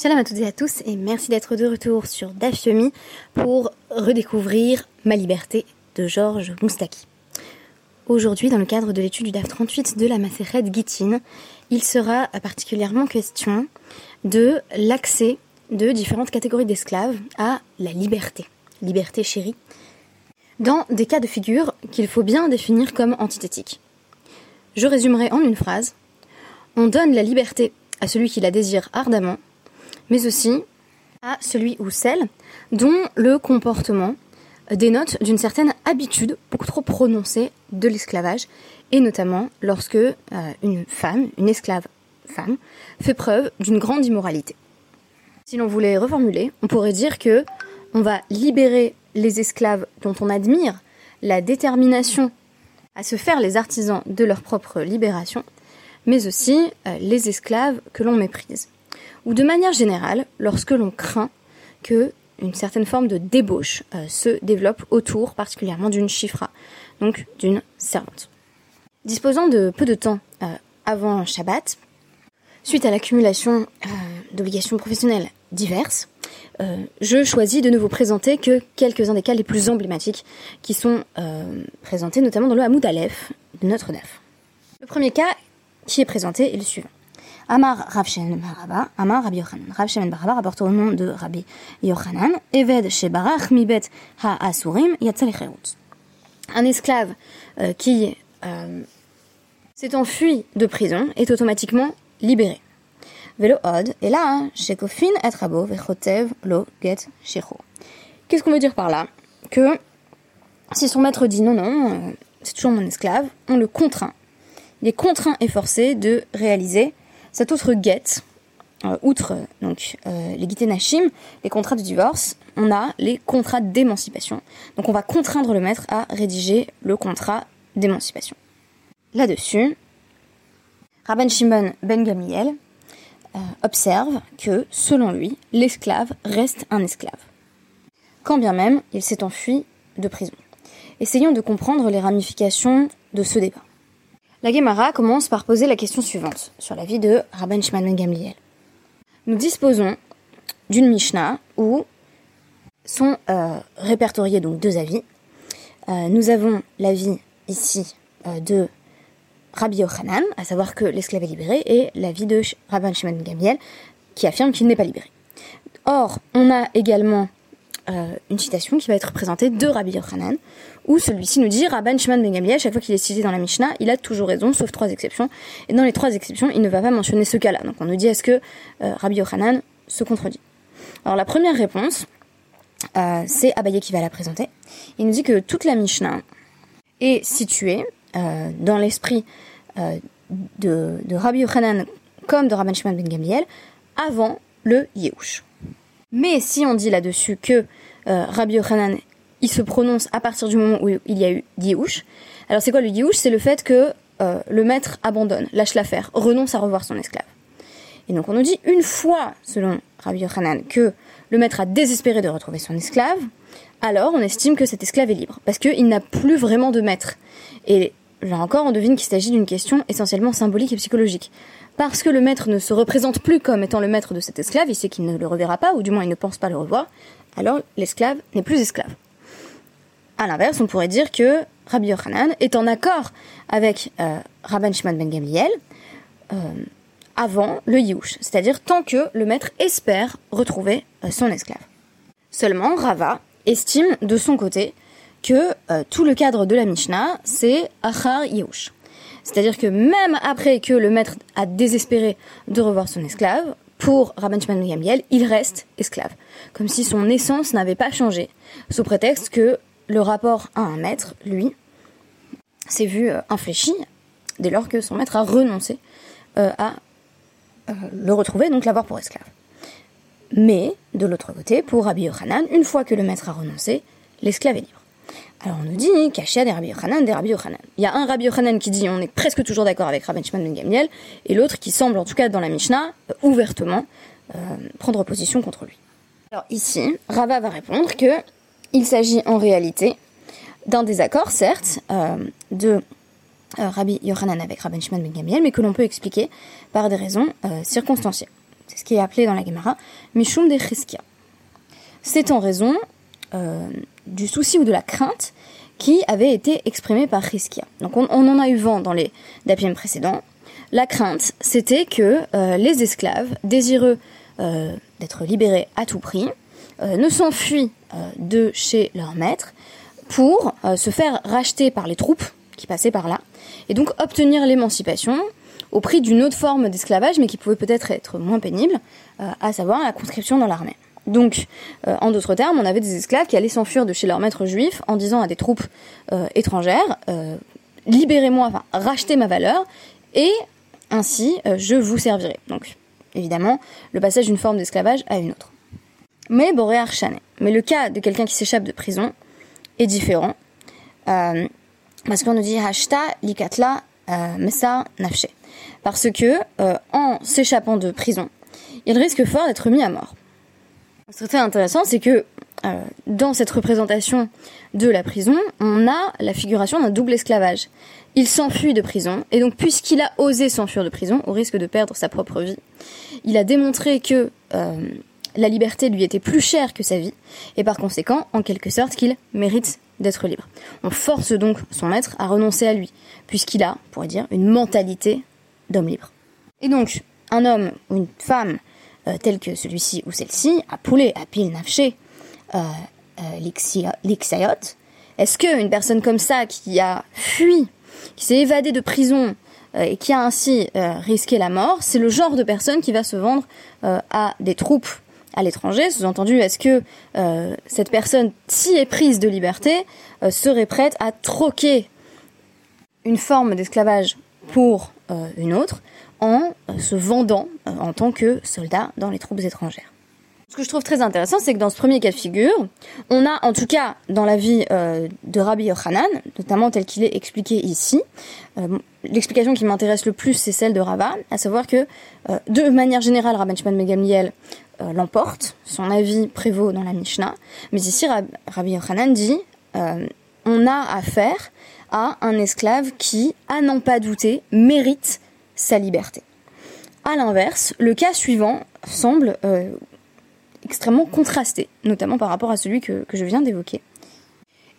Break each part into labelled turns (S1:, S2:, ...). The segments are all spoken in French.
S1: Shalom à toutes et à tous et merci d'être de retour sur Dafyomi pour redécouvrir Ma liberté de Georges Moustaki. Aujourd'hui, dans le cadre de l'étude du DAF 38 de la Maseret Gittin, il sera particulièrement question de l'accès de différentes catégories d'esclaves à la liberté, liberté chérie, dans des cas de figure qu'il faut bien définir comme antithétiques. Je résumerai en une phrase. On donne la liberté à celui qui la désire ardemment, mais aussi à celui ou celle dont le comportement dénote d'une certaine habitude beaucoup trop prononcée de l'esclavage, et notamment lorsque euh, une femme, une esclave femme, fait preuve d'une grande immoralité. Si l'on voulait reformuler, on pourrait dire que on va libérer les esclaves dont on admire la détermination à se faire les artisans de leur propre libération, mais aussi euh, les esclaves que l'on méprise. Ou de manière générale, lorsque l'on craint que une certaine forme de débauche euh, se développe autour particulièrement d'une chifra, donc d'une servante. Disposant de peu de temps euh, avant Shabbat, suite à l'accumulation d'obligations professionnelles diverses, je choisis de ne vous présenter que quelques-uns des cas les plus emblématiques qui sont présentés notamment dans le Hamoud Aleph de notre DAF. Le premier cas qui est présenté est le suivant. Amar Rav Baraba, Amar Rabbi Yochanan. Rav Baraba rapporte au nom de Rabbi Yochanan, Eved Shebarach Mibet Ha-Asurim Yatzalicherut. Un esclave euh, qui euh, s'est enfui de prison est automatiquement libéré. Velo Od, et là, hein, Shekofin et Rabo Vechotev Lo Get Shecho. Qu'est-ce qu'on veut dire par là? Que si son maître dit non, non, euh, c'est toujours mon esclave, on le contraint il est contraint et forcé de réaliser cette autre guette. Euh, outre donc euh, les guités Nashim, les contrats de divorce, on a les contrats d'émancipation. Donc on va contraindre le maître à rédiger le contrat d'émancipation. Là-dessus, Rabban Shimon Ben Gamliel euh, observe que, selon lui, l'esclave reste un esclave, quand bien même il s'est enfui de prison. Essayons de comprendre les ramifications de ce débat. La Gemara commence par poser la question suivante sur la vie de Rabban Shimon ben Gamliel. Nous disposons d'une Mishnah où sont euh, répertoriés donc deux avis. Euh, nous avons l'avis ici euh, de Rabbi Yochanan, à savoir que l'esclave est libéré, et l'avis de Rabban Shimon ben Gamliel qui affirme qu'il n'est pas libéré. Or, on a également une citation qui va être présentée de Rabbi Yochanan, où celui-ci nous dit Rabban Shimon ben Gamliel, chaque fois qu'il est cité dans la Mishnah, il a toujours raison, sauf trois exceptions. Et dans les trois exceptions, il ne va pas mentionner ce cas-là. Donc on nous dit est-ce que euh, Rabbi Yochanan se contredit? Alors la première réponse, euh, c'est Abaye qui va la présenter. Il nous dit que toute la Mishnah est située dans l'esprit de, Rabbi Yochanan comme de Rabban Shimon ben Gamliel avant le Yehush. Mais si on dit là-dessus que euh, Rabbi Yochanan, il se prononce à partir du moment où il y a eu Diouche, alors c'est quoi le Diouche C'est le fait que euh, le maître abandonne, lâche l'affaire, renonce à revoir son esclave. Et donc on nous dit une fois, selon Rabbi Yochanan, que le maître a désespéré de retrouver son esclave, alors on estime que cet esclave est libre, parce qu'il n'a plus vraiment de maître. Et là encore, on devine qu'il s'agit d'une question essentiellement symbolique et psychologique parce que le maître ne se représente plus comme étant le maître de cet esclave, il sait qu'il ne le reverra pas, ou du moins il ne pense pas le revoir, alors l'esclave n'est plus esclave. A l'inverse, on pourrait dire que Rabbi Yochanan est en accord avec euh, Rabban Shimon ben Gamliel euh, avant le Yiouch, c'est-à-dire tant que le maître espère retrouver euh, son esclave. Seulement, Rava estime de son côté que tout le cadre de la Mishnah, c'est Achar Yiouch. C'est-à-dire que même après que le maître a désespéré de revoir son esclave, pour Rabban Shimon Gamliel, il reste esclave. Comme si son essence n'avait pas changé, sous prétexte que le rapport à un maître, lui, s'est vu euh, infléchi dès lors que son maître a renoncé euh, à euh, le retrouver, donc l'avoir pour esclave. Mais, de l'autre côté, pour Rabbi Yochanan, une fois que le maître a renoncé, l'esclave est libre. Alors on nous dit, Kachia des Rabbi Yochanan, des Rabbi Yochanan. Il y a un Rabbi Yochanan qui dit, on est presque toujours d'accord avec Rabbi Shimon ben Gamliel, et l'autre qui semble, en tout cas dans la Mishnah, ouvertement prendre position contre lui. Alors ici, Rava va répondre que il s'agit en réalité d'un désaccord, certes, euh, de Rabbi Yochanan avec Rabbi Shimon ben Gamliel, mais que l'on peut expliquer par des raisons circonstancielles. C'est ce qui est appelé dans la Gemara Mishum de Cheskia. C'est en raison du souci ou de la crainte qui avait été exprimé par Cheskia. Donc on, en a eu vent dans les dapiem précédents. La crainte, c'était que les esclaves, désireux d'être libérés à tout prix, ne s'enfuient de chez leur maître pour se faire racheter par les troupes qui passaient par là, et donc obtenir l'émancipation au prix d'une autre forme d'esclavage, mais qui pouvait peut-être être moins pénible, euh, à savoir la conscription dans l'armée. Donc, euh, en d'autres termes, on avait des esclaves qui allaient s'enfuir de chez leur maître juif en disant à des troupes euh, étrangères libérez-moi, enfin rachetez ma valeur, et ainsi je vous servirai. Donc, évidemment, le passage d'une forme d'esclavage à une autre. Mais le cas de quelqu'un qui s'échappe de prison est différent. parce qu'on nous dit Hashta likatla mesa nafshe parce que euh, en s'échappant de prison, il risque fort d'être mis à mort. Ce qui est très intéressant, c'est que euh, dans cette représentation de la prison, on a la figuration d'un double esclavage. Il s'enfuit de prison, et donc puisqu'il a osé s'enfuir de prison, au risque de perdre sa propre vie, il a démontré que euh, la liberté lui était plus chère que sa vie, et par conséquent, en quelque sorte, qu'il mérite d'être libre. On force donc son maître à renoncer à lui, puisqu'il a, on pourrait dire, une mentalité d'homme libre. Et donc, un homme ou une femme euh, tel que celui-ci ou celle-ci, a poulé, à pile nafché, euh, euh l'ixayot, est-ce qu'une personne comme ça qui a fui, qui s'est évadée de prison euh, et qui a ainsi risqué la mort, c'est le genre de personne qui va se vendre à des troupes à l'étranger Sous-entendu, est-ce que cette personne, si éprise de liberté, serait prête à troquer une forme d'esclavage pour euh, une autre en euh, se vendant euh, en tant que soldat dans les troupes étrangères? Ce que je trouve très intéressant, c'est que dans ce premier cas de figure, on a en tout cas dans la vie de Rabbi Yochanan, notamment tel qu'il est expliqué ici, l'explication qui m'intéresse le plus, c'est celle de Rava, à savoir que de manière générale, Rabban Shimon Megamiel l'emporte, son avis prévaut dans la Mishnah, mais ici Rabbi Yochanan dit on a affaire à un esclave qui, à n'en pas douter, mérite sa liberté. A l'inverse, le cas suivant semble euh, extrêmement contrasté, notamment par rapport à celui que, je viens d'évoquer.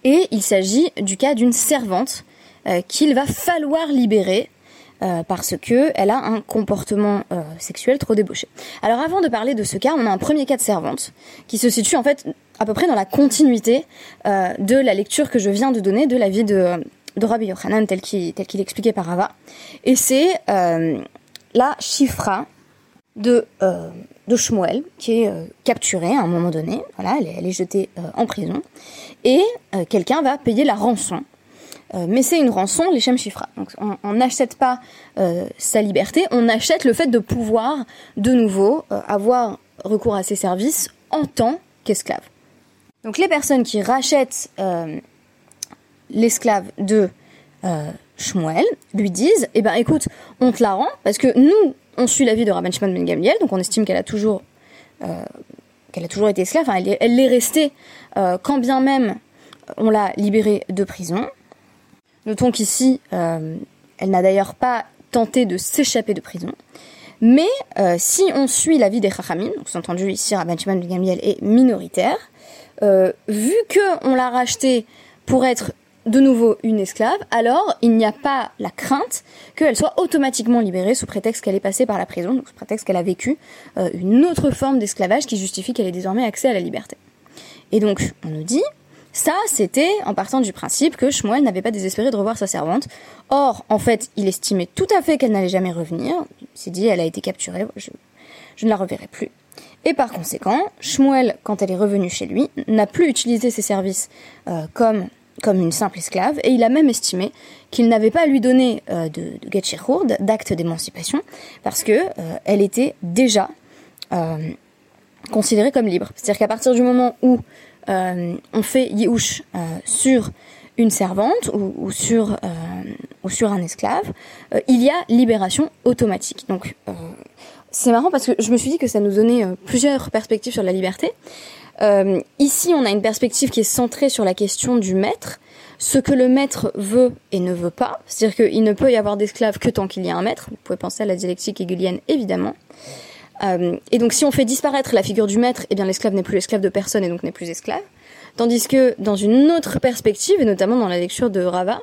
S1: Et il s'agit du cas d'une servante euh, qu'il va falloir libérer euh, parce que elle a un comportement sexuel trop débauché. Alors avant de parler de ce cas, on a un premier cas de servante qui se situe en fait à peu près dans la continuité de la lecture que je viens de donner de la vie de, de Rabbi Yochanan tel qu'il tel qu'il expliquait par Rava. Et c'est euh, la chifra de, euh, de Shmuel qui est euh, capturée à un moment donné. Voilà, elle est, jetée en prison. Et quelqu'un va payer la rançon. Mais c'est une rançon, les chifra. Donc on n'achète pas sa liberté, on achète le fait de pouvoir de nouveau avoir recours à ses services en tant qu'esclave. Donc les personnes qui rachètent l'esclave de euh, Shmuel lui disent Eh ben écoute, on te la rend parce que nous, on suit la vie de Rabban Shimon ben Gamliel, donc on estime qu'elle a toujours euh, qu'elle a toujours été esclave. Enfin, elle, l'est restée euh, quand bien même on l'a libérée de prison. Notons qu'ici, elle n'a d'ailleurs pas tenté de s'échapper de prison. Mais si on suit la vie des Chachamim, donc entendu ici Rabban Shimon ben est minoritaire, vu que on l'a rachetée pour être de nouveau une esclave, alors il n'y a pas la crainte qu'elle soit automatiquement libérée sous prétexte qu'elle est passée par la prison, sous prétexte qu'elle a vécu euh, une autre forme d'esclavage qui justifie qu'elle ait désormais accès à la liberté. Et donc, on nous dit, ça, c'était en partant du principe que Shmuel n'avait pas désespéré de revoir sa servante. Or, en fait, il estimait tout à fait qu'elle n'allait jamais revenir. Il s'est dit, elle a été capturée, je, ne la reverrai plus. Et par conséquent, Shmuel, quand elle est revenue chez lui, n'a plus utilisé ses services euh, comme comme une simple esclave, et il a même estimé qu'il n'avait pas à lui donner euh, de, de d'acte d'émancipation, parce que euh, elle était déjà considérée comme libre. C'est-à-dire qu'à partir du moment où on fait yiouch sur une servante ou, sur, ou sur un esclave, il y a libération automatique. Donc c'est marrant parce que je me suis dit que ça nous donnait plusieurs perspectives sur la liberté. Euh, ici, on a une perspective qui est centrée sur la question du maître, ce que le maître veut et ne veut pas. C'est-à-dire qu'il ne peut y avoir d'esclaves que tant qu'il y a un maître. Vous pouvez penser à la dialectique hegelienne, évidemment. Et donc si on fait disparaître la figure du maître, eh bien l'esclave n'est plus esclave de personne et donc n'est plus esclave. Tandis que dans une autre perspective, et notamment dans la lecture de Rava,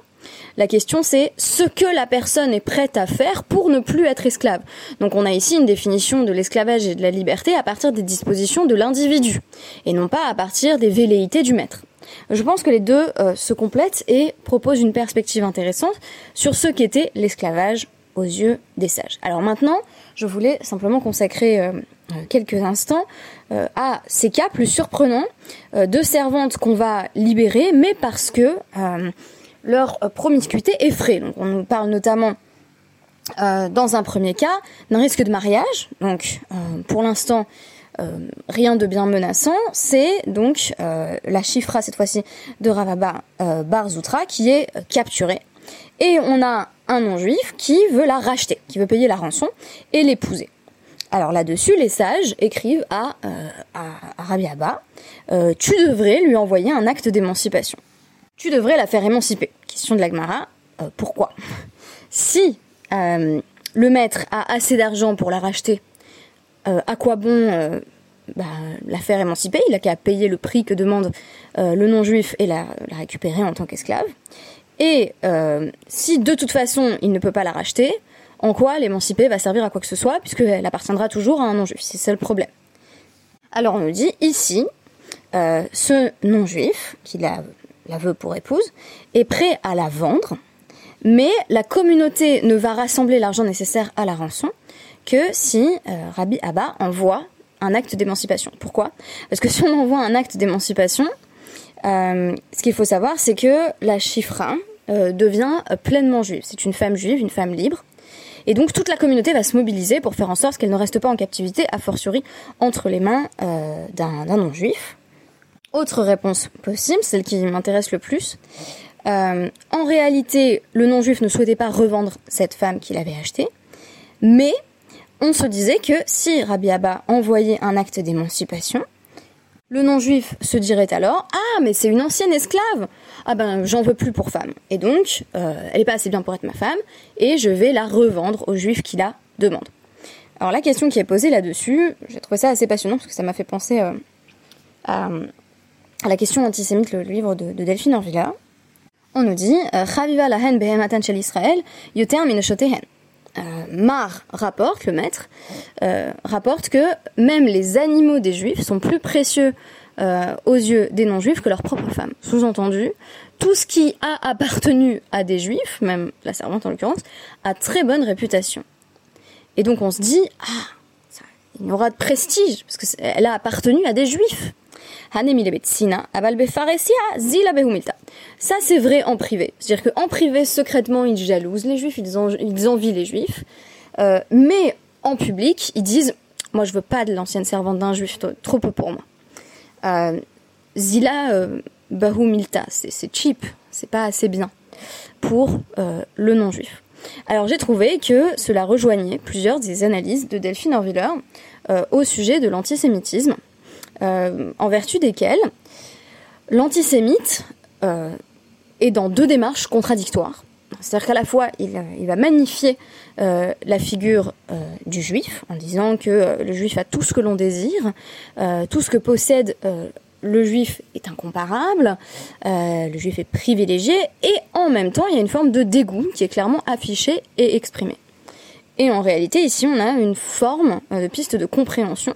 S1: la question c'est ce que la personne est prête à faire pour ne plus être esclave. Donc on a ici une définition de l'esclavage et de la liberté à partir des dispositions de l'individu, et non pas à partir des velléités du maître. Je pense que les deux euh, se complètent et proposent une perspective intéressante sur ce qu'était l'esclavage aux yeux des sages. Alors maintenant, je voulais simplement consacrer euh, euh, quelques instants à ces cas plus surprenants de servantes qu'on va libérer, mais parce que leur promiscuité effraie. Donc on nous parle notamment dans un premier cas d'un risque de mariage. Donc pour l'instant, euh, rien de bien menaçant, c'est donc euh, la chifra cette fois-ci de Ravaba euh, Barzoutra qui est capturée. Et on a un non-juif qui veut la racheter, qui veut payer la rançon et l'épouser. Alors là-dessus, les sages écrivent à, à, Rabbi Abba, tu devrais lui envoyer un acte d'émancipation. Tu devrais la faire émanciper. Question de l'Agmara, pourquoi? Si le maître a assez d'argent pour la racheter euh, à quoi bon euh, bah, la faire émanciper? Il a qu'à payer le prix que demande euh, le non-juif et la, récupérer en tant qu'esclave. Et si de toute façon il ne peut pas la racheter, en quoi l'émanciper va servir à quoi que ce soit, puisqu'elle appartiendra toujours à un non-juif C'est ça le problème. Alors on nous dit ici, ce non-juif, qui la, la veut pour épouse, est prêt à la vendre, mais la communauté ne va rassembler l'argent nécessaire à la rançon que si euh, Rabbi Abba envoie un acte d'émancipation. Pourquoi? Parce que si on envoie un acte d'émancipation, euh, ce qu'il faut savoir, c'est que la chifra euh, devient pleinement juive. C'est une femme juive, une femme libre. Et donc toute la communauté va se mobiliser pour faire en sorte qu'elle ne reste pas en captivité, a fortiori entre les mains d'un non-juif. Autre réponse possible, celle qui m'intéresse le plus. en réalité, le non-juif ne souhaitait pas revendre cette femme qu'il avait achetée, mais on se disait que si Rabbi Abba envoyait un acte d'émancipation, le non-juif se dirait alors Ah, mais c'est une ancienne esclave Ah ben, j'en veux plus pour femme. Et donc, euh, elle est pas assez bien pour être ma femme, et je vais la revendre aux juifs qui la demandent. Alors, la question qui est posée là-dessus, j'ai trouvé ça assez passionnant parce que ça m'a fait penser euh, à, la question antisémite, le livre de, Delphine Orvilla. On nous dit Chaviva lahen behematan shel Israël, yoter euh, Mar rapporte, le maître, euh, rapporte que même les animaux des juifs sont plus précieux euh, aux yeux des non-juifs que leurs propres femmes. Sous-entendu, tout ce qui a appartenu à des juifs, même la servante en l'occurrence, a très bonne réputation. Et donc on se dit, ah, ça, il aura de prestige, parce qu'elle a appartenu à des juifs. Ça, c'est vrai en privé. C'est-à-dire qu'en privé, secrètement, ils jalousent les juifs, ils, envient les juifs. Euh, mais en public, ils disent Moi, je veux pas de l'ancienne servante d'un juif, trop peu pour moi. Euh, Zila euh, Bahumilta, c'est cheap, c'est pas assez bien pour le non-juif. Alors j'ai trouvé que cela rejoignait plusieurs des analyses de Delphine Orviller au sujet de l'antisémitisme euh, en vertu desquelles l'antisémite euh, est dans deux démarches contradictoires. C'est-à-dire qu'à la fois, il, va magnifier euh, la figure du juif en disant que le juif a tout ce que l'on désire, tout ce que possède le juif est incomparable, le juif est privilégié, et en même temps, il y a une forme de dégoût qui est clairement affichée et exprimée. Et en réalité, ici, on a une forme de piste de compréhension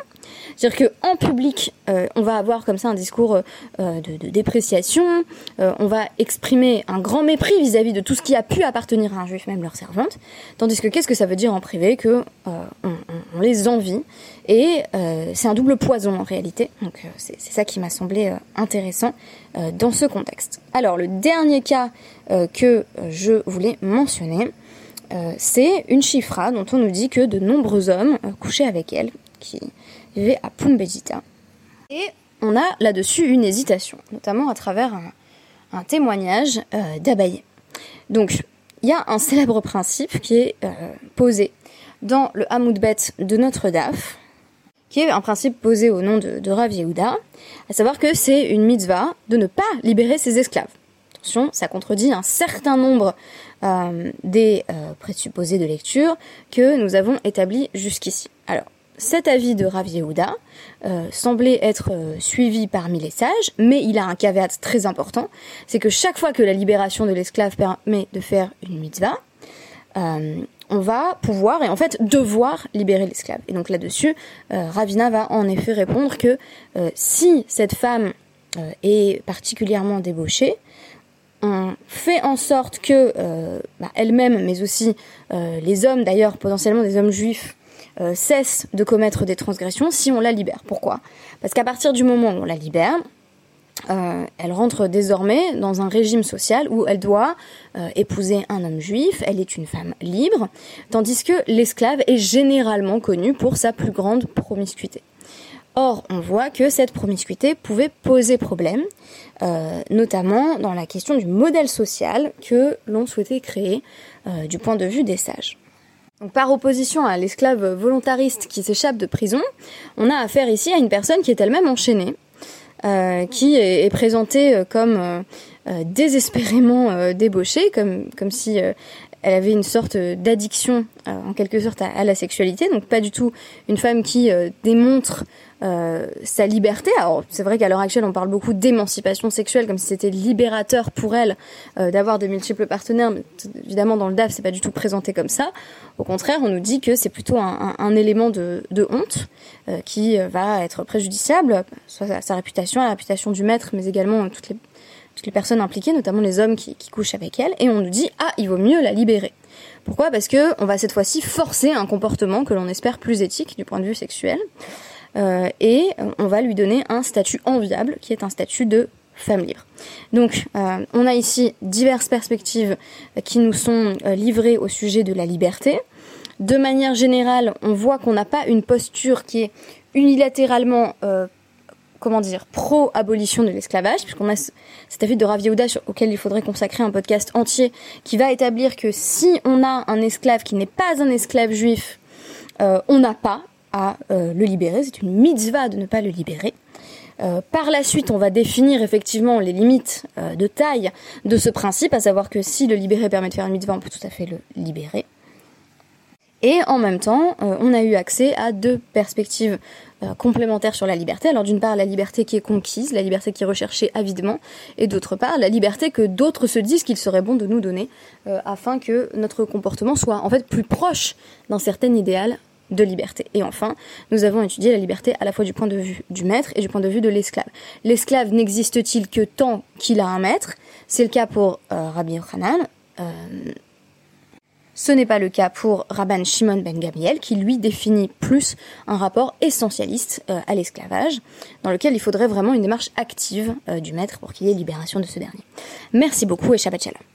S1: c'est-à-dire qu'en public, euh, on va avoir comme ça un discours euh, de, dépréciation, euh, on va exprimer un grand mépris vis-à-vis de tout ce qui a pu appartenir à un juif, même leur servante, tandis que qu'est-ce que ça veut dire en privé Que on, les envie, et c'est un double poison en réalité, donc c'est ça qui m'a semblé intéressant dans ce contexte. Alors le dernier cas que je voulais mentionner, c'est une chifra dont on nous dit que de nombreux hommes couchaient avec elle, qui vivait à Pumbedita. Et on a là-dessus une hésitation, notamment à travers un, témoignage euh, d'Abaye. Donc, il y a un célèbre principe qui est euh, posé dans le Hamoudbet de notre DAF, qui est un principe posé au nom de, Rav Yehuda, à savoir que c'est une mitzvah de ne pas libérer ses esclaves. Attention, ça contredit un certain nombre euh, des présupposés de lecture que nous avons établis jusqu'ici. Alors, cet avis de Rav Yehuda euh, semblait être euh, suivi parmi les sages, mais il a un caveat très important, c'est que chaque fois que la libération de l'esclave permet de faire une mitzvah, euh, on va pouvoir et en fait devoir libérer l'esclave. Et donc là-dessus, Ravina va en effet répondre que si cette femme est particulièrement débauchée, on fait en sorte que bah, elle-même, mais aussi les hommes d'ailleurs, potentiellement des hommes juifs, euh, cesse de commettre des transgressions si on la libère. Pourquoi? Parce qu'à partir du moment où on la libère, euh, elle rentre désormais dans un régime social où elle doit euh, épouser un homme juif, elle est une femme libre, tandis que l'esclave est généralement connu pour sa plus grande promiscuité. Or, on voit que cette promiscuité pouvait poser problème, notamment dans la question du modèle social que l'on souhaitait créer du point de vue des sages par opposition à l'esclave volontariste qui s'échappe de prison, on a affaire ici à une personne qui est elle-même enchaînée, euh, qui est, présentée euh, comme euh, désespérément débauchée, comme, comme si elle avait une sorte d'addiction en quelque sorte à, la sexualité, donc pas du tout une femme qui démontre euh, sa liberté. Alors c'est vrai qu'à l'heure actuelle on parle beaucoup d'émancipation sexuelle comme si c'était libérateur pour elle euh, d'avoir de multiples partenaires, mais évidemment dans le DAF c'est pas du tout présenté comme ça. Au contraire on nous dit que c'est plutôt un, élément de, honte euh, qui va être préjudiciable, soit à sa réputation, à la réputation du maître, mais également toutes les toutes les personnes impliquées, notamment les hommes qui, qui, couchent avec elle, et on nous dit ah il vaut mieux la libérer. Pourquoi? Parce que on va cette fois-ci forcer un comportement que l'on espère plus éthique du point de vue sexuel. Euh, et on va lui donner un statut enviable qui est un statut de femme libre. Donc euh, on a ici diverses perspectives qui nous sont euh, livrées au sujet de la liberté. De manière générale, on voit qu'on n'a pas une posture qui est unilatéralement comment dire, pro-abolition de l'esclavage, puisqu'on a cet avis de Rav Yehuda auquel il faudrait consacrer un podcast entier, qui va établir que si on a un esclave qui n'est pas un esclave juif, on n'a pas à euh, le libérer. C'est une mitzvah de ne pas le libérer. Euh, par la suite, on va définir effectivement les limites euh, de taille de ce principe, à savoir que si le libérer permet de faire une mitzvah, on peut tout à fait le libérer. Et en même temps, on a eu accès à deux perspectives complémentaires sur la liberté. Alors d'une part, la liberté qui est conquise, la liberté qui est recherchée avidement, et d'autre part, la liberté que d'autres se disent qu'il serait bon de nous donner, afin que notre comportement soit en fait plus proche d'un certain idéal de liberté. Et enfin, nous avons étudié la liberté à la fois du point de vue du maître et du point de vue de l'esclave. L'esclave n'existe-t-il que tant qu'il a un maître? C'est le cas pour euh, Rabbi Yochanan. Euh, ce n'est pas le cas pour Rabban Shimon ben Gabriel, qui lui définit plus un rapport essentialiste euh, à l'esclavage, dans lequel il faudrait vraiment une démarche active du maître pour qu'il y ait libération de ce dernier. Merci beaucoup et Shabbat Shalom.